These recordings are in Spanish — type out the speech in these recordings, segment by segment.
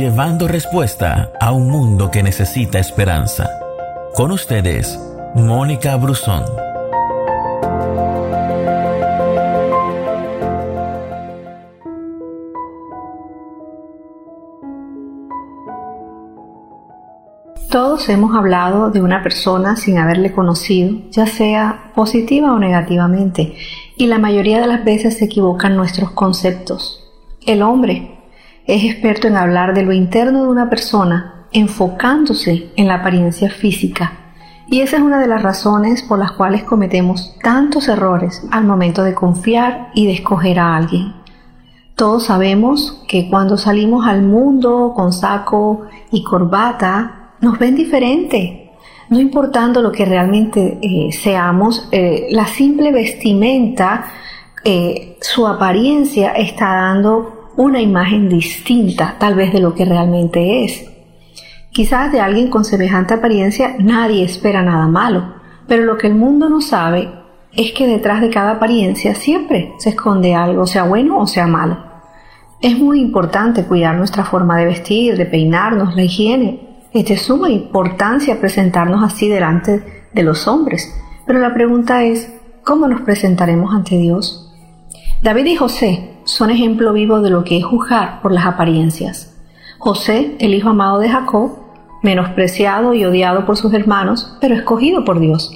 llevando respuesta a un mundo que necesita esperanza. Con ustedes, Mónica Brusón. Todos hemos hablado de una persona sin haberle conocido, ya sea positiva o negativamente, y la mayoría de las veces se equivocan nuestros conceptos. El hombre es experto en hablar de lo interno de una persona, enfocándose en la apariencia física, y esa es una de las razones por las cuales cometemos tantos errores al momento de confiar y de escoger a alguien. Todos sabemos que cuando salimos al mundo con saco y corbata, nos ven diferente. No importando lo que realmente eh, seamos, eh, la simple vestimenta, eh, su apariencia está dando una imagen distinta tal vez de lo que realmente es. Quizás de alguien con semejante apariencia nadie espera nada malo, pero lo que el mundo no sabe es que detrás de cada apariencia siempre se esconde algo, sea bueno o sea malo. Es muy importante cuidar nuestra forma de vestir, de peinarnos, la higiene, es de suma importancia presentarnos así delante de los hombres, pero la pregunta es, ¿cómo nos presentaremos ante Dios? David y José son ejemplo vivo de lo que es juzgar por las apariencias. José, el hijo amado de Jacob, menospreciado y odiado por sus hermanos, pero escogido por Dios.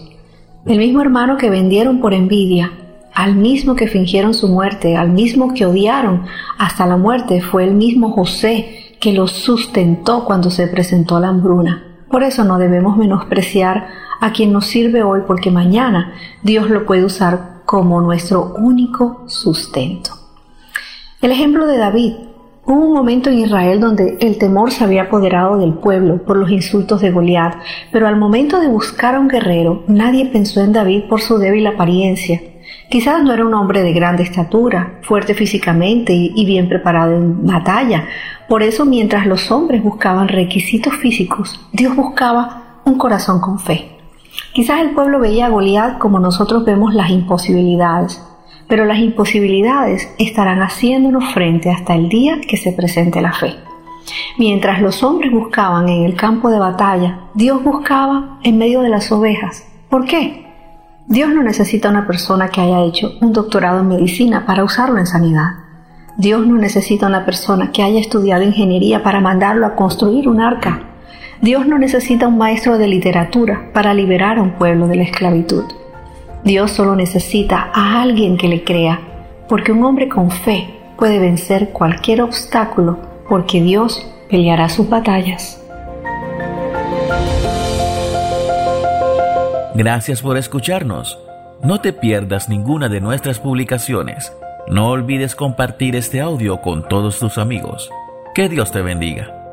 El mismo hermano que vendieron por envidia, al mismo que fingieron su muerte, al mismo que odiaron hasta la muerte, fue el mismo José que los sustentó cuando se presentó la hambruna. Por eso no debemos menospreciar a quien nos sirve hoy porque mañana Dios lo puede usar como nuestro único sustento. El ejemplo de David. Hubo un momento en Israel donde el temor se había apoderado del pueblo por los insultos de Goliat, pero al momento de buscar a un guerrero, nadie pensó en David por su débil apariencia. Quizás no era un hombre de grande estatura, fuerte físicamente y, bien preparado en batalla. Por eso mientras los hombres buscaban requisitos físicos, Dios buscaba un corazón con fe. Quizás el pueblo veía a Goliat como nosotros vemos las imposibilidades, pero las imposibilidades estarán haciéndonos frente hasta el día que se presente la fe. Mientras los hombres buscaban en el campo de batalla, Dios buscaba en medio de las ovejas. ¿Por qué? Dios no necesita una persona que haya hecho un doctorado en medicina para usarlo en sanidad. Dios no necesita una persona que haya estudiado ingeniería para mandarlo a construir un arca. Dios no necesita un maestro de literatura para liberar a un pueblo de la esclavitud. Dios solo necesita a alguien que le crea, porque un hombre con fe puede vencer cualquier obstáculo, porque Dios peleará sus batallas. Gracias por escucharnos. No te pierdas ninguna de nuestras publicaciones. No olvides compartir este audio con todos tus amigos. Que Dios te bendiga.